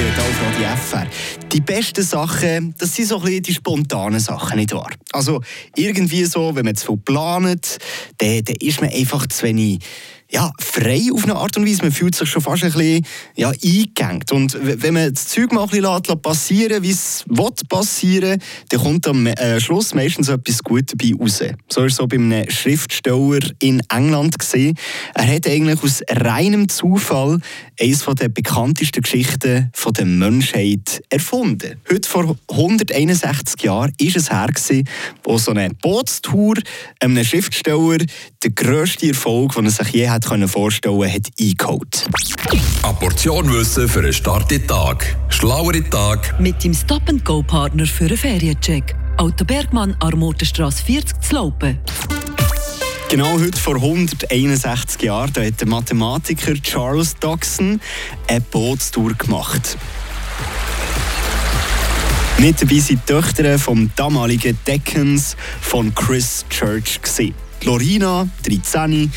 Alfred FR. Die besten Sachen, das sind so ein bisschen die spontanen Sachen, nicht wahr? Also irgendwie so, wenn man zu viel plant, dann, dann ist man einfach zu wenig ja, frei auf eine Art und Weise. Man fühlt sich schon fast ein bisschen ja, eingegangen. Und wenn man das Zeug mal ein bisschen passieren wie es passieren dann kommt am äh, Schluss meistens etwas Gutes dabei raus. So ist es so bei einem Schriftsteller in England gesehen. Er hat eigentlich aus reinem Zufall eines der bekanntesten Geschichten der Menschheit erfunden. Heute vor 161 Jahren ist es her, gewesen, wo so eine Bootstour einem Schriftsteller der grösste Erfolg, den er sich je hat vorstellen konnte, hat eingeholt. Eine Portion Wissen für einen starken Tag. Schlauere Tag. Mit dem Stop-and-Go-Partner für einen Feriencheck. Auto Bergmann, Armotenstrasse 40 zu Laupen. Genau heute vor 161 Jahren da hat der Mathematiker Charles Dodson eine Bootstour gemacht. Mit dabei sind die Töchter vom damaligen Deckens von Chris Church. Gewesen. Lorina, 13, die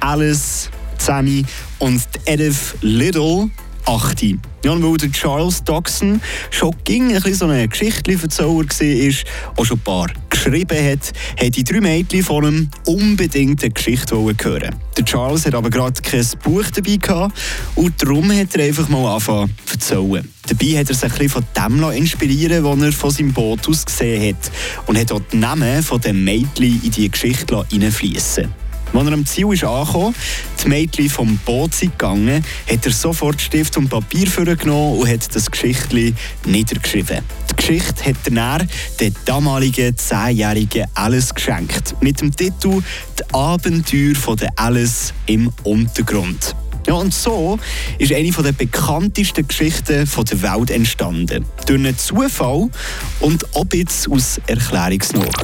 Alice, 10 und die Edith Little, 8. Ja, und weil der Charles Dodson schon ging ein bisschen so ein Geschichtleverzauber war, auch schon ein paar geschrieben hat, haben die drei Mädchen von ihm unbedingt eine Geschichte hören Der Charles hat aber gerade kein Buch dabei gehabt und darum hat er einfach mal angefangen zu erzählen. Dabei hat er sich ein bisschen von dem inspirieren was er von seinem Boot aus gesehen hat und hat auch die Namen der Mädchen in die Geschichte einfließen als er am Ziel ist angekommen, die Mädchen vom Boot sind gegangen, hat er sofort Stift und Papier genommen und hat das Geschichtli niedergeschrieben. Die Geschichte hat er dann der damaligen zehnjährigen Alice geschenkt. Mit dem Titel «Die Abenteuer von der Alice im Untergrund». Ja, und so ist eine der bekanntesten Geschichten der Welt entstanden. Durch einen Zufall und ob jetzt aus Erklärungsnot.